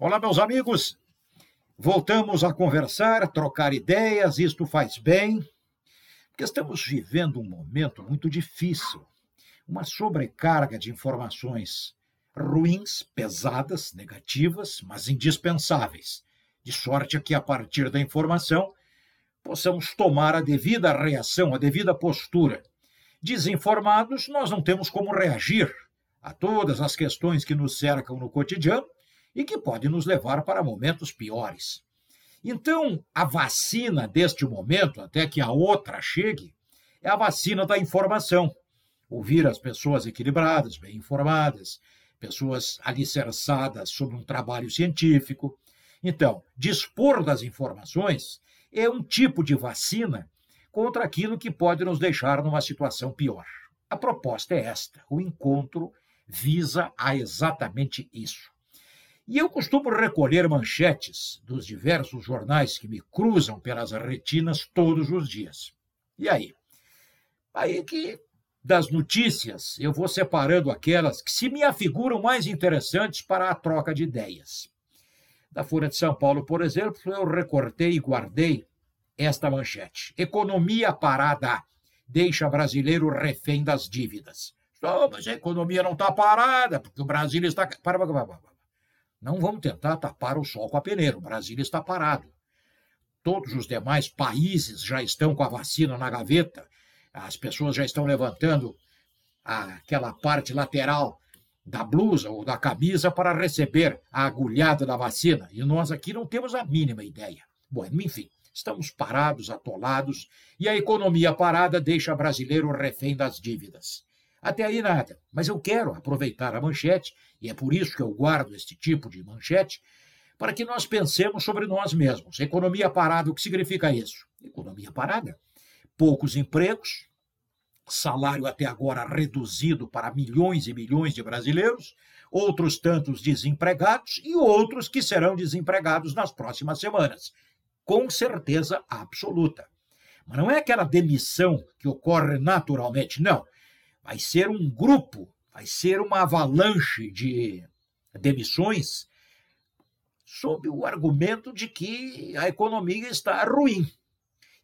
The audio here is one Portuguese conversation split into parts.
Olá, meus amigos. Voltamos a conversar, trocar ideias, isto faz bem, porque estamos vivendo um momento muito difícil, uma sobrecarga de informações ruins, pesadas, negativas, mas indispensáveis, de sorte que a partir da informação possamos tomar a devida reação, a devida postura. Desinformados, nós não temos como reagir a todas as questões que nos cercam no cotidiano e que podem nos levar para momentos piores. Então, a vacina deste momento, até que a outra chegue, é a vacina da informação. Ouvir as pessoas equilibradas, bem informadas, pessoas alicerçadas sobre um trabalho científico. Então, dispor das informações é um tipo de vacina contra aquilo que pode nos deixar numa situação pior. A proposta é esta: o encontro visa a exatamente isso. E eu costumo recolher manchetes dos diversos jornais que me cruzam pelas retinas todos os dias. E aí? Aí que das notícias eu vou separando aquelas que se me afiguram mais interessantes para a troca de ideias. Da Folha de São Paulo, por exemplo, eu recortei e guardei esta manchete: Economia parada deixa brasileiro refém das dívidas. Oh, mas a economia não está parada, porque o Brasil está. Para, para, para, não vamos tentar tapar o sol com a peneira. O Brasil está parado. Todos os demais países já estão com a vacina na gaveta. As pessoas já estão levantando aquela parte lateral da blusa ou da camisa para receber a agulhada da vacina. E nós aqui não temos a mínima ideia. Bom, enfim, estamos parados, atolados, e a economia parada deixa brasileiro refém das dívidas. Até aí nada, mas eu quero aproveitar a manchete, e é por isso que eu guardo este tipo de manchete, para que nós pensemos sobre nós mesmos. Economia parada, o que significa isso? Economia parada. Poucos empregos, salário até agora reduzido para milhões e milhões de brasileiros, outros tantos desempregados e outros que serão desempregados nas próximas semanas. Com certeza absoluta. Mas não é aquela demissão que ocorre naturalmente, não vai ser um grupo, vai ser uma avalanche de demissões sob o argumento de que a economia está ruim.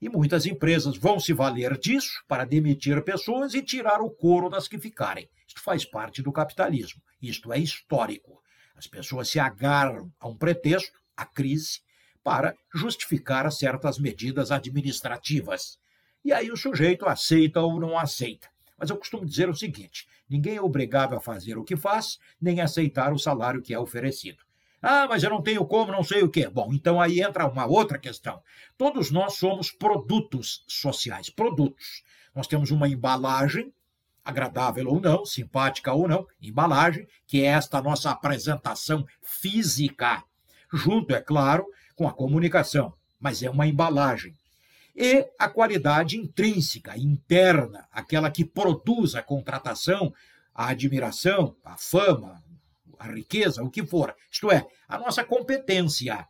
E muitas empresas vão se valer disso para demitir pessoas e tirar o couro das que ficarem. Isto faz parte do capitalismo. Isto é histórico. As pessoas se agarram a um pretexto, a crise, para justificar certas medidas administrativas. E aí o sujeito aceita ou não aceita. Mas eu costumo dizer o seguinte: ninguém é obrigado a fazer o que faz, nem aceitar o salário que é oferecido. Ah, mas eu não tenho como, não sei o quê. Bom, então aí entra uma outra questão. Todos nós somos produtos sociais, produtos. Nós temos uma embalagem, agradável ou não, simpática ou não, embalagem, que é esta nossa apresentação física, junto, é claro, com a comunicação. Mas é uma embalagem e a qualidade intrínseca, interna, aquela que produz a contratação, a admiração, a fama, a riqueza, o que for. Isto é, a nossa competência.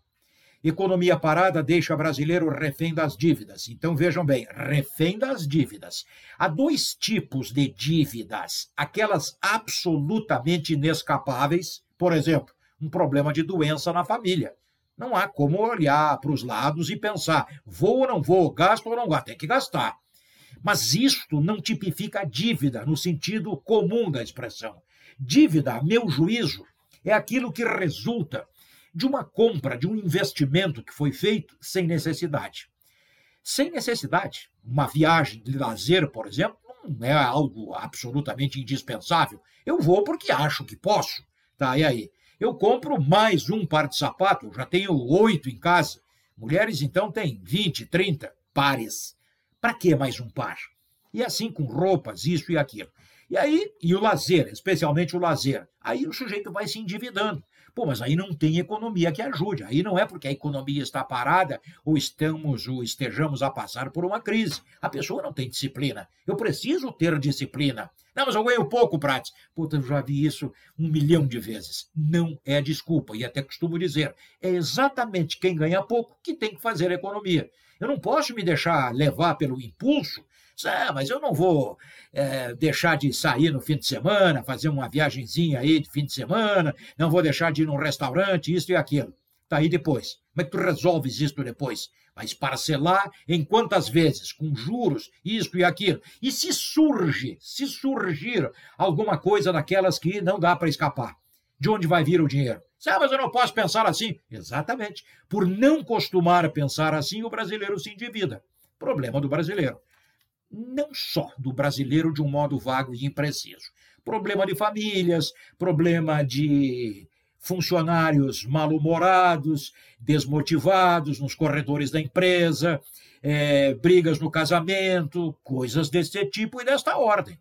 Economia parada deixa brasileiro refém das dívidas. Então vejam bem, refém das dívidas. Há dois tipos de dívidas: aquelas absolutamente inescapáveis, por exemplo, um problema de doença na família. Não há como olhar para os lados e pensar, vou ou não vou, gasto ou não gasto, tem que gastar. Mas isto não tipifica dívida no sentido comum da expressão. Dívida, a meu juízo, é aquilo que resulta de uma compra, de um investimento que foi feito sem necessidade. Sem necessidade. Uma viagem de lazer, por exemplo, não é algo absolutamente indispensável. Eu vou porque acho que posso. Tá, e aí? Eu compro mais um par de sapato, já tenho oito em casa. Mulheres, então, têm 20, 30 pares. Para que mais um par? E assim com roupas, isso e aquilo. E aí, e o lazer, especialmente o lazer. Aí o sujeito vai se endividando. Pô, mas aí não tem economia que ajude. Aí não é porque a economia está parada ou estamos ou estejamos a passar por uma crise. A pessoa não tem disciplina. Eu preciso ter disciplina. Não, mas eu ganho pouco, Prates. Puta, eu já vi isso um milhão de vezes. Não é desculpa. E até costumo dizer, é exatamente quem ganha pouco que tem que fazer economia. Eu não posso me deixar levar pelo impulso Ah, mas eu não vou é, deixar de sair no fim de semana, fazer uma viagenzinha aí de fim de semana, não vou deixar de ir num restaurante, isso e aquilo. Tá aí depois. Como é que tu resolves isso depois? Vai parcelar em quantas vezes? Com juros, isto e aquilo. E se surge, se surgir alguma coisa daquelas que não dá para escapar, de onde vai vir o dinheiro? Ah, mas eu não posso pensar assim. Exatamente. Por não costumar pensar assim, o brasileiro se endivida. Problema do brasileiro. Não só do brasileiro de um modo vago e impreciso. Problema de famílias, problema de funcionários mal-humorados, desmotivados nos corredores da empresa, é, brigas no casamento, coisas desse tipo e desta ordem.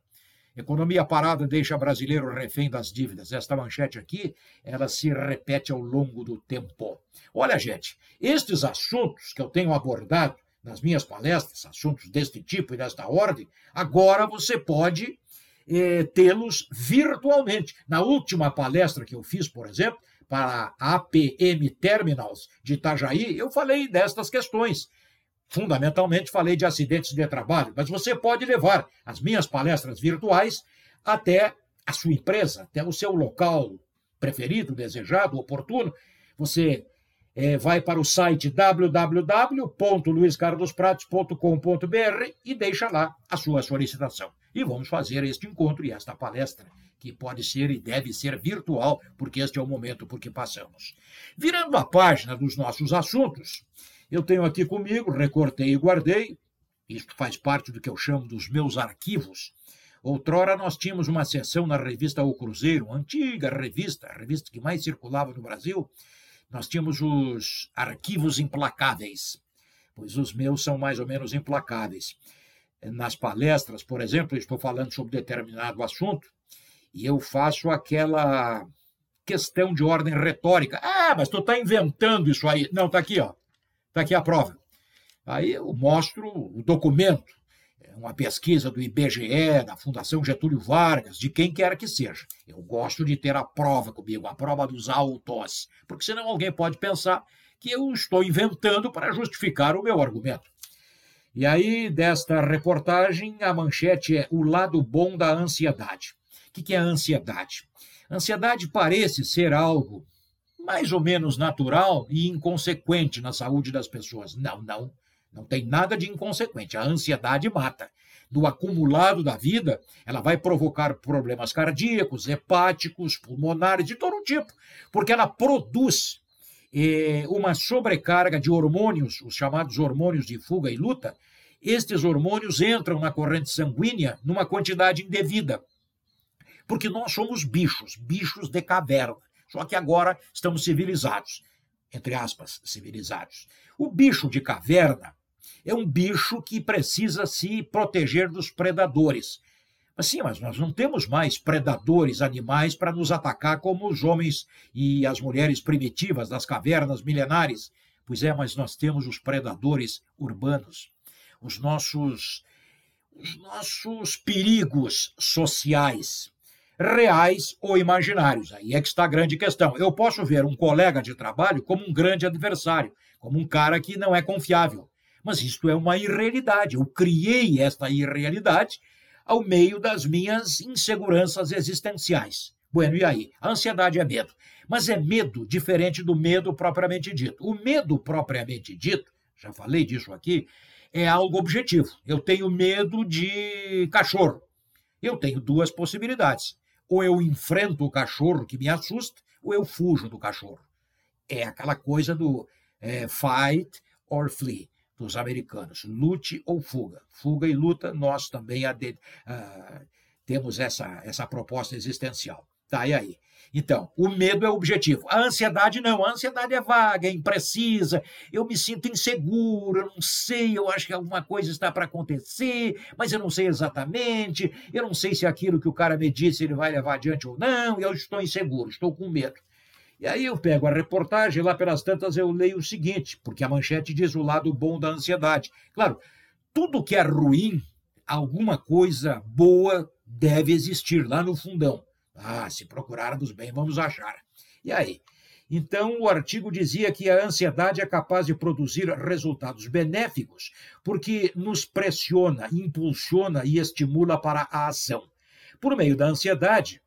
Economia parada deixa brasileiro refém das dívidas. Esta manchete aqui, ela se repete ao longo do tempo. Olha, gente, estes assuntos que eu tenho abordado nas minhas palestras, assuntos deste tipo e desta ordem, agora você pode eh, tê-los virtualmente. Na última palestra que eu fiz, por exemplo, para a APM Terminals de Itajaí, eu falei destas questões. Fundamentalmente falei de acidentes de trabalho, mas você pode levar as minhas palestras virtuais até a sua empresa, até o seu local preferido, desejado, oportuno. Você é, vai para o site www.luiscarlospratos.com.br e deixa lá a sua solicitação. E vamos fazer este encontro e esta palestra, que pode ser e deve ser virtual, porque este é o momento por que passamos. Virando a página dos nossos assuntos, eu tenho aqui comigo, recortei e guardei, isto faz parte do que eu chamo dos meus arquivos. Outrora nós tínhamos uma sessão na revista O Cruzeiro, antiga revista, a revista que mais circulava no Brasil, nós tínhamos os arquivos implacáveis, pois os meus são mais ou menos implacáveis. Nas palestras, por exemplo, estou falando sobre determinado assunto e eu faço aquela questão de ordem retórica. Ah, mas tu está inventando isso aí. Não, está aqui, ó. Está aqui a prova. Aí eu mostro o documento uma pesquisa do IBGE, da Fundação Getúlio Vargas, de quem quer que seja. Eu gosto de ter a prova comigo, a prova dos autos, porque senão alguém pode pensar que eu estou inventando para justificar o meu argumento. E aí, desta reportagem, a manchete é o lado bom da ansiedade. O que é ansiedade? ansiedade parece ser algo mais ou menos natural e inconsequente na saúde das pessoas. Não, não. Não tem nada de inconsequente. A ansiedade mata. Do acumulado da vida, ela vai provocar problemas cardíacos, hepáticos, pulmonares, de todo tipo, porque ela produz eh, uma sobrecarga de hormônios, os chamados hormônios de fuga e luta. Estes hormônios entram na corrente sanguínea numa quantidade indevida, porque nós somos bichos, bichos de caverna. Só que agora estamos civilizados, entre aspas, civilizados. O bicho de caverna é um bicho que precisa se proteger dos predadores. Mas sim, mas nós não temos mais predadores animais para nos atacar como os homens e as mulheres primitivas das cavernas milenares. Pois é, mas nós temos os predadores urbanos, os nossos os nossos perigos sociais, reais ou imaginários. Aí é que está a grande questão. Eu posso ver um colega de trabalho como um grande adversário, como um cara que não é confiável. Mas isto é uma irrealidade. Eu criei esta irrealidade ao meio das minhas inseguranças existenciais. Bueno, e aí? A ansiedade é medo. Mas é medo diferente do medo propriamente dito. O medo propriamente dito, já falei disso aqui, é algo objetivo. Eu tenho medo de cachorro. Eu tenho duas possibilidades. Ou eu enfrento o cachorro que me assusta, ou eu fujo do cachorro. É aquela coisa do é, fight or flee dos americanos, lute ou fuga. Fuga e luta, nós também uh, temos essa, essa proposta existencial. Tá, e aí? Então, o medo é o objetivo. A ansiedade não. A ansiedade é vaga, é imprecisa. Eu me sinto inseguro, eu não sei, eu acho que alguma coisa está para acontecer, mas eu não sei exatamente. Eu não sei se aquilo que o cara me disse ele vai levar adiante ou não, e eu estou inseguro, estou com medo. E aí eu pego a reportagem, lá pelas tantas eu leio o seguinte, porque a manchete diz o lado bom da ansiedade. Claro, tudo que é ruim, alguma coisa boa deve existir lá no fundão. Ah, se procurarmos bem, vamos achar. E aí? Então, o artigo dizia que a ansiedade é capaz de produzir resultados benéficos, porque nos pressiona, impulsiona e estimula para a ação. Por meio da ansiedade,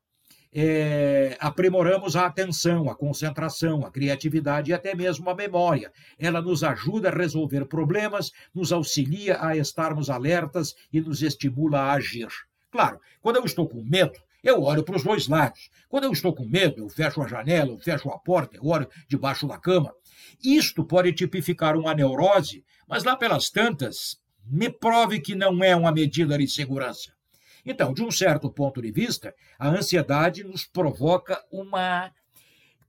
é, aprimoramos a atenção, a concentração, a criatividade e até mesmo a memória. Ela nos ajuda a resolver problemas, nos auxilia a estarmos alertas e nos estimula a agir. Claro, quando eu estou com medo, eu olho para os dois lados. Quando eu estou com medo, eu fecho a janela, eu fecho a porta, eu olho debaixo da cama. Isto pode tipificar uma neurose, mas lá pelas tantas, me prove que não é uma medida de segurança. Então, de um certo ponto de vista, a ansiedade nos provoca uma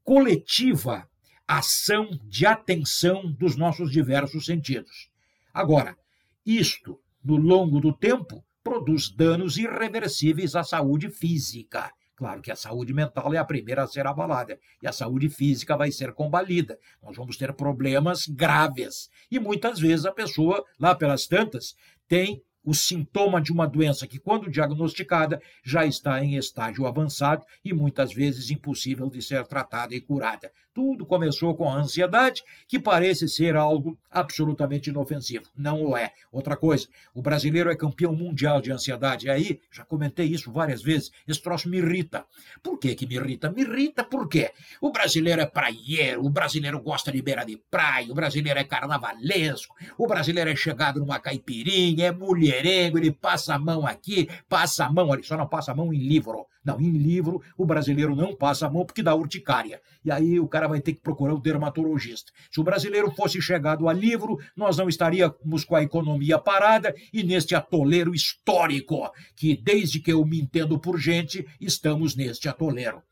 coletiva ação de atenção dos nossos diversos sentidos. Agora, isto, no longo do tempo, produz danos irreversíveis à saúde física. Claro que a saúde mental é a primeira a ser abalada e a saúde física vai ser combalida. Nós vamos ter problemas graves. E muitas vezes a pessoa, lá pelas tantas, tem o sintoma de uma doença que, quando diagnosticada, já está em estágio avançado e muitas vezes impossível de ser tratada e curada. Tudo começou com a ansiedade, que parece ser algo absolutamente inofensivo. Não o é. Outra coisa, o brasileiro é campeão mundial de ansiedade. E aí, já comentei isso várias vezes, esse troço me irrita. Por que, que me irrita? Me irrita porque o brasileiro é praieiro, o brasileiro gosta de beira de praia, o brasileiro é carnavalesco, o brasileiro é chegado numa caipirinha, é mulherengo, ele passa a mão aqui, passa a mão ali, só não passa a mão em livro. Não, em livro o brasileiro não passa a mão porque dá urticária. E aí o cara vai ter que procurar o dermatologista. Se o brasileiro fosse chegado a livro, nós não estaríamos com a economia parada e neste atoleiro histórico, que desde que eu me entendo por gente, estamos neste atoleiro.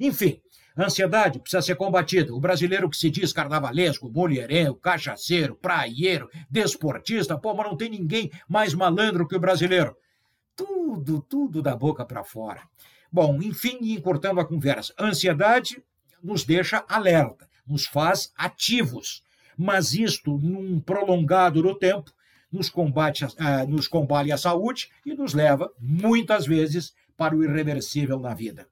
Enfim, ansiedade precisa ser combatida. O brasileiro que se diz carnavalesco, mulherengo, cachaceiro, praieiro, desportista, pô, mas não tem ninguém mais malandro que o brasileiro. Tudo, tudo da boca para fora. Bom, enfim, encurtando a conversa, ansiedade nos deixa alerta, nos faz ativos, mas isto, num prolongado do tempo, nos combate, uh, nos combate a saúde e nos leva, muitas vezes, para o irreversível na vida.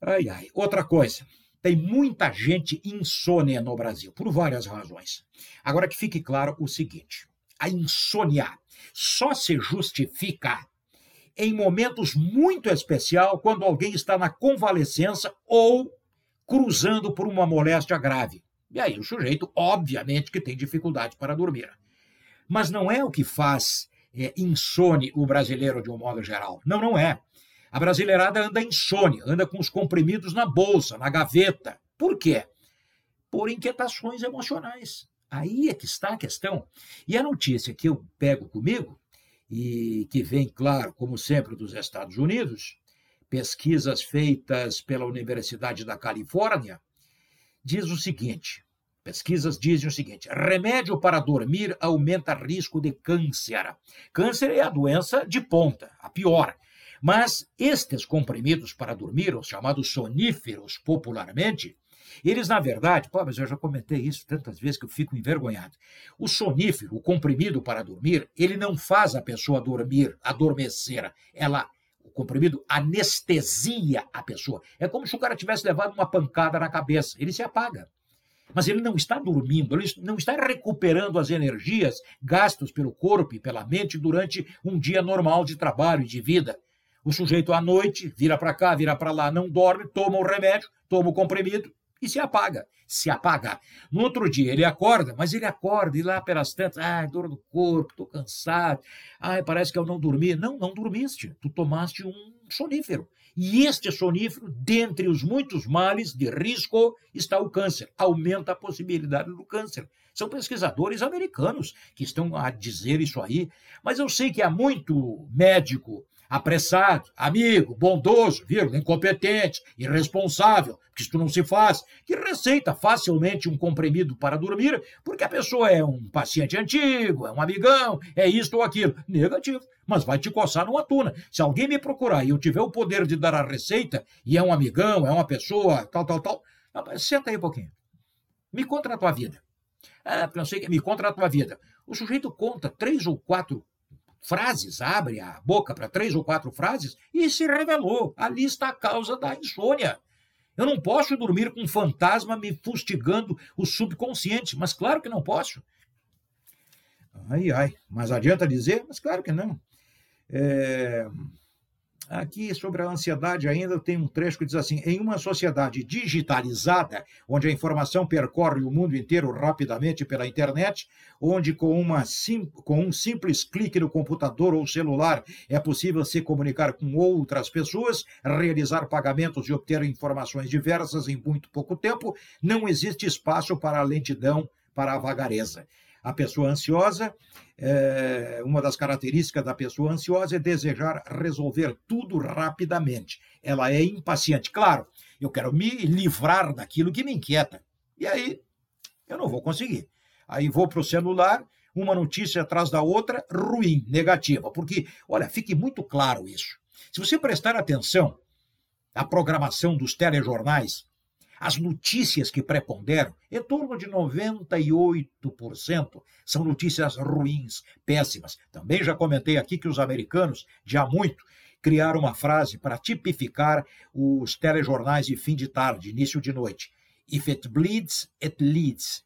Ai, ai. Outra coisa, tem muita gente insônia no Brasil, por várias razões. Agora que fique claro o seguinte: a insônia só se justifica em momentos muito especial, quando alguém está na convalescença ou cruzando por uma moléstia grave. E aí o sujeito, obviamente, que tem dificuldade para dormir. Mas não é o que faz é, insone o brasileiro de um modo geral. Não, não é. A brasileirada anda insônia, anda com os comprimidos na bolsa, na gaveta. Por quê? Por inquietações emocionais. Aí é que está a questão. E a notícia que eu pego comigo e que vem, claro, como sempre, dos Estados Unidos, pesquisas feitas pela Universidade da Califórnia, diz o seguinte: pesquisas dizem o seguinte: remédio para dormir aumenta risco de câncer. Câncer é a doença de ponta, a pior. Mas estes comprimidos para dormir, os chamados soníferos popularmente, eles, na verdade, pô, mas eu já comentei isso tantas vezes que eu fico envergonhado. O sonífero, o comprimido para dormir, ele não faz a pessoa dormir, adormecer. Ela, o comprimido anestesia a pessoa. É como se o cara tivesse levado uma pancada na cabeça. Ele se apaga. Mas ele não está dormindo, ele não está recuperando as energias gastas pelo corpo e pela mente durante um dia normal de trabalho e de vida. O sujeito à noite vira para cá, vira para lá, não dorme, toma o remédio, toma o comprimido e se apaga. Se apaga. No outro dia ele acorda, mas ele acorda e lá pelas tantas, ai, dor no corpo, estou cansado, ai, parece que eu não dormi. Não, não dormiste. Tu tomaste um sonífero. E este sonífero, dentre os muitos males de risco, está o câncer. Aumenta a possibilidade do câncer. São pesquisadores americanos que estão a dizer isso aí. Mas eu sei que há muito médico apressado, amigo, bondoso, vírgula, incompetente, irresponsável, que isto não se faz, que receita facilmente um comprimido para dormir, porque a pessoa é um paciente antigo, é um amigão, é isto ou aquilo. Negativo, mas vai te coçar numa tuna. Se alguém me procurar e eu tiver o poder de dar a receita, e é um amigão, é uma pessoa, tal, tal, tal, senta aí um pouquinho. Me conta a tua vida. Ah, não sei, me conta a tua vida. O sujeito conta três ou quatro frases, abre a boca para três ou quatro frases e se revelou. Ali está a causa da insônia. Eu não posso dormir com um fantasma me fustigando o subconsciente, mas claro que não posso. Ai, ai, mas adianta dizer? Mas claro que não. É... Aqui, sobre a ansiedade, ainda tem um trecho que diz assim: em uma sociedade digitalizada, onde a informação percorre o mundo inteiro rapidamente pela internet, onde com, uma sim, com um simples clique no computador ou celular é possível se comunicar com outras pessoas, realizar pagamentos e obter informações diversas em muito pouco tempo, não existe espaço para a lentidão, para a vagareza. A pessoa ansiosa, é, uma das características da pessoa ansiosa é desejar resolver tudo rapidamente. Ela é impaciente. Claro, eu quero me livrar daquilo que me inquieta. E aí, eu não vou conseguir. Aí vou para o celular, uma notícia atrás da outra, ruim, negativa. Porque, olha, fique muito claro isso. Se você prestar atenção à programação dos telejornais, as notícias que preponderam, em torno de 98%, são notícias ruins, péssimas. Também já comentei aqui que os americanos, já muito, criaram uma frase para tipificar os telejornais de fim de tarde, início de noite. If it bleeds, it leads.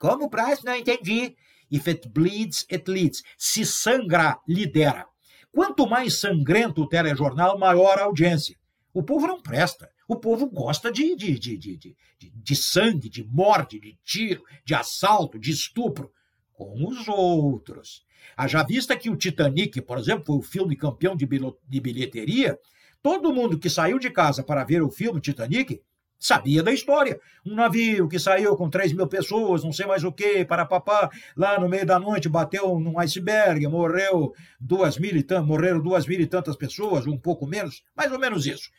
Como, Braz? Não entendi. If it bleeds, it leads. Se sangra, lidera. Quanto mais sangrento o telejornal, maior a audiência. O povo não presta. O povo gosta de, de, de, de, de, sangue, de morte, de tiro, de assalto, de estupro, com os outros. Haja vista que o Titanic, por exemplo, foi o filme campeão de bilheteria, todo mundo que saiu de casa para ver o filme Titanic sabia da história. Um navio que saiu com 3 mil pessoas, não sei mais o que, para papá, lá no meio da noite bateu num iceberg, morreu duas mil e morreram duas mil e tantas pessoas, um pouco menos, mais ou menos isso.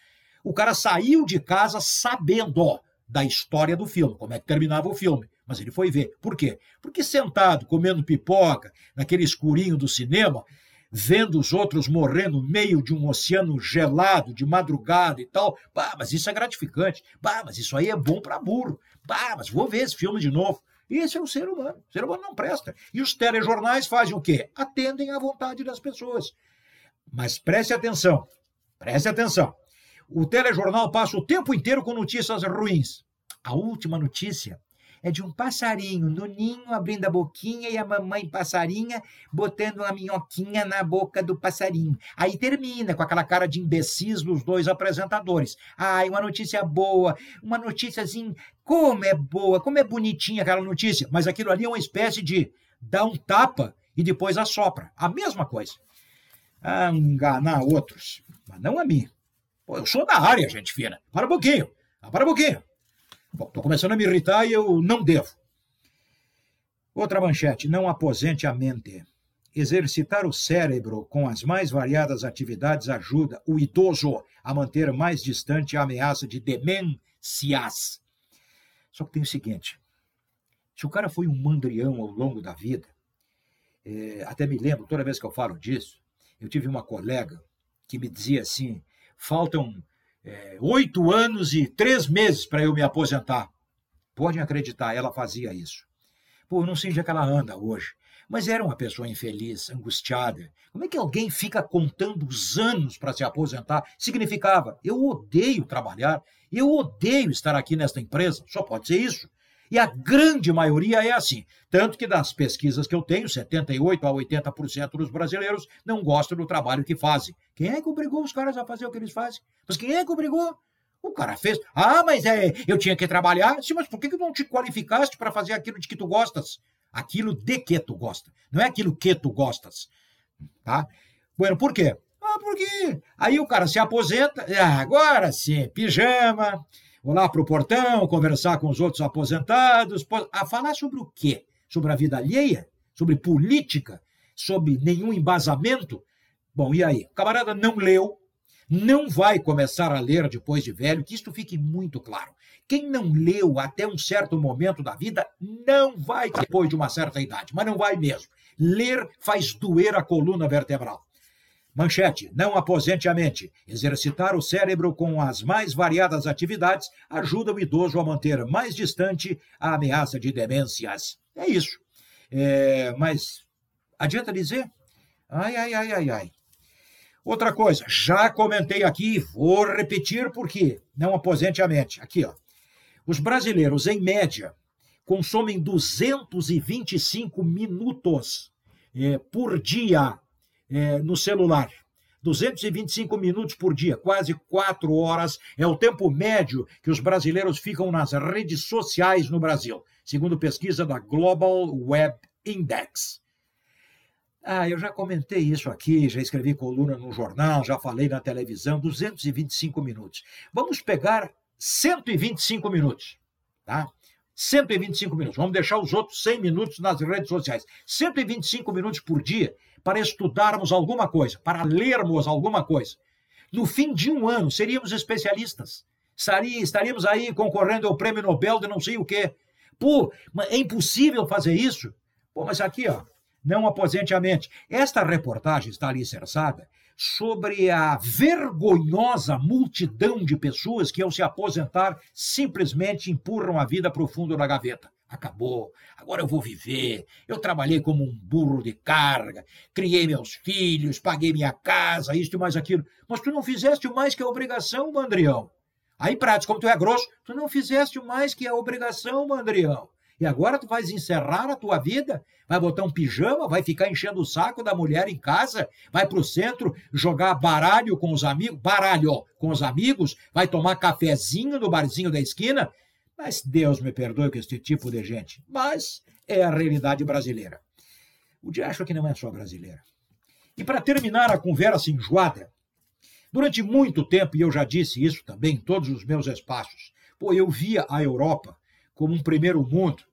O cara saiu de casa sabendo da história do filme, como é que terminava o filme. Mas ele foi ver. Por quê? Porque sentado, comendo pipoca, naquele escurinho do cinema, vendo os outros morrendo no meio de um oceano gelado, de madrugada e tal. Bah, mas isso é gratificante. Bah, mas isso aí é bom para burro. Bah, mas vou ver esse filme de novo. Esse é o ser humano. O ser humano não presta. E os telejornais fazem o quê? Atendem à vontade das pessoas. Mas preste atenção. Preste atenção. O telejornal passa o tempo inteiro com notícias ruins. A última notícia é de um passarinho no ninho abrindo a boquinha e a mamãe passarinha botando uma minhoquinha na boca do passarinho. Aí termina com aquela cara de imbecis dos dois apresentadores. Ai, uma notícia boa, uma notícia assim, como é boa, como é bonitinha aquela notícia. Mas aquilo ali é uma espécie de dar um tapa e depois assopra. A mesma coisa. A enganar outros, mas não a mim. Pô, eu sou da área, gente fina. Para um pouquinho. Ah, para um pouquinho. Bom, estou começando a me irritar e eu não devo. Outra manchete. Não aposente a mente. Exercitar o cérebro com as mais variadas atividades ajuda o idoso a manter mais distante a ameaça de demências. Só que tem o seguinte: se o cara foi um mandrião ao longo da vida, é, até me lembro, toda vez que eu falo disso, eu tive uma colega que me dizia assim: faltam é, oito anos e três meses para eu me aposentar. Podem acreditar, ela fazia isso. Pô, não sei onde é que ela anda hoje. Mas era uma pessoa infeliz, angustiada. Como é que alguém fica contando os anos para se aposentar? Significava, eu odeio trabalhar, eu odeio estar aqui nesta empresa. Só pode ser isso. E a grande maioria é assim. Tanto que das pesquisas que eu tenho, 78% a 80% dos brasileiros não gostam do trabalho que fazem. Quem é que obrigou os caras a fazer o que eles fazem? Mas quem é que obrigou? O cara fez. Ah, mas é, eu tinha que trabalhar. Sim, mas por que, que não te qualificaste para fazer aquilo de que tu gostas? Aquilo de que tu gosta. Não é aquilo que tu gostas. Tá? Bueno, por quê? Ah, porque aí o cara se aposenta, ah, agora sim, pijama, lá para o portão, conversar com os outros aposentados, a falar sobre o quê? Sobre a vida alheia? Sobre política? Sobre nenhum embasamento? Bom, e aí? O camarada não leu, não vai começar a ler depois de velho, que isto fique muito claro. Quem não leu até um certo momento da vida não vai depois de uma certa idade, mas não vai mesmo. Ler faz doer a coluna vertebral. Manchete: não aposente a mente. Exercitar o cérebro com as mais variadas atividades ajuda o idoso a manter mais distante a ameaça de demências. É isso. É, mas adianta dizer? Ai, ai, ai, ai, ai. Outra coisa, já comentei aqui, vou repetir porque não aposente a mente. Aqui, ó. Os brasileiros, em média, consomem 225 minutos é, por dia é, no celular. 225 minutos por dia, quase quatro horas, é o tempo médio que os brasileiros ficam nas redes sociais no Brasil, segundo pesquisa da Global Web Index. Ah, eu já comentei isso aqui, já escrevi coluna no jornal, já falei na televisão, 225 minutos. Vamos pegar 125 minutos, tá? 125 minutos. Vamos deixar os outros 100 minutos nas redes sociais. 125 minutos por dia para estudarmos alguma coisa, para lermos alguma coisa. No fim de um ano, seríamos especialistas. Estaríamos aí concorrendo ao prêmio Nobel de não sei o quê. Pô, é impossível fazer isso. Pô, mas aqui, ó, não aposente a mente. Esta reportagem está alicerçada sobre a vergonhosa multidão de pessoas que, ao se aposentar, simplesmente empurram a vida para o fundo da gaveta. Acabou, agora eu vou viver. Eu trabalhei como um burro de carga, criei meus filhos, paguei minha casa, isto e mais aquilo. Mas tu não fizeste mais que a obrigação, Mandrião. Aí, Pratos, como tu é grosso, tu não fizeste mais que a obrigação, Mandrião. E agora tu vais encerrar a tua vida? Vai botar um pijama? Vai ficar enchendo o saco da mulher em casa? Vai para o centro jogar baralho com os amigos? Baralho com os amigos? Vai tomar cafezinho no barzinho da esquina? Mas Deus me perdoe com este tipo de gente. Mas é a realidade brasileira. O diacho que não é só brasileira. E para terminar a conversa enjoada, durante muito tempo, e eu já disse isso também em todos os meus espaços, pô, eu via a Europa como um primeiro mundo,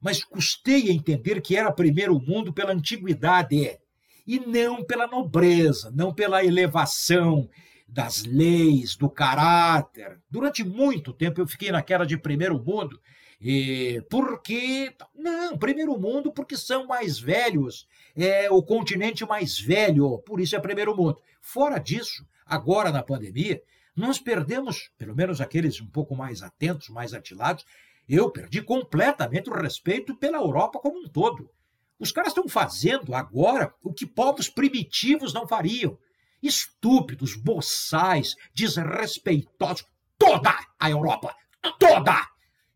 mas custei a entender que era primeiro mundo pela antiguidade e não pela nobreza, não pela elevação das leis, do caráter. Durante muito tempo eu fiquei naquela de primeiro mundo, e porque não, primeiro mundo porque são mais velhos, é o continente mais velho, por isso é primeiro mundo. Fora disso, agora na pandemia, nós perdemos, pelo menos aqueles um pouco mais atentos, mais atilados, eu perdi completamente o respeito pela Europa como um todo. Os caras estão fazendo agora o que povos primitivos não fariam. Estúpidos, boçais, desrespeitosos. Toda a Europa! Toda!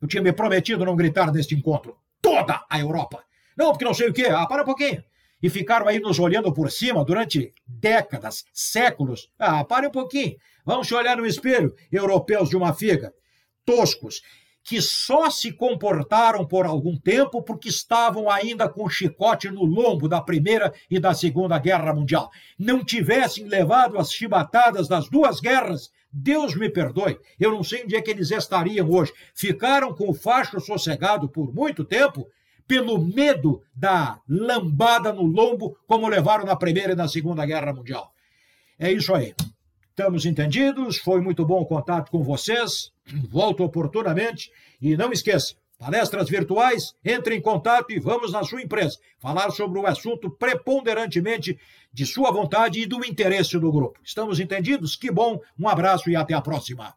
Eu tinha me prometido não gritar neste encontro. Toda a Europa! Não, porque não sei o quê. Ah, para um pouquinho. E ficaram aí nos olhando por cima durante décadas, séculos. Ah, para um pouquinho. Vamos olhar no espelho, europeus de uma figa. Toscos que só se comportaram por algum tempo porque estavam ainda com o chicote no lombo da Primeira e da Segunda Guerra Mundial. Não tivessem levado as chibatadas das duas guerras, Deus me perdoe, eu não sei onde é que eles estariam hoje. Ficaram com o facho sossegado por muito tempo pelo medo da lambada no lombo, como levaram na Primeira e na Segunda Guerra Mundial. É isso aí. Estamos entendidos, foi muito bom o contato com vocês. Volto oportunamente e não esqueça, palestras virtuais, entre em contato e vamos na sua empresa falar sobre o assunto preponderantemente de sua vontade e do interesse do grupo. Estamos entendidos? Que bom, um abraço e até a próxima.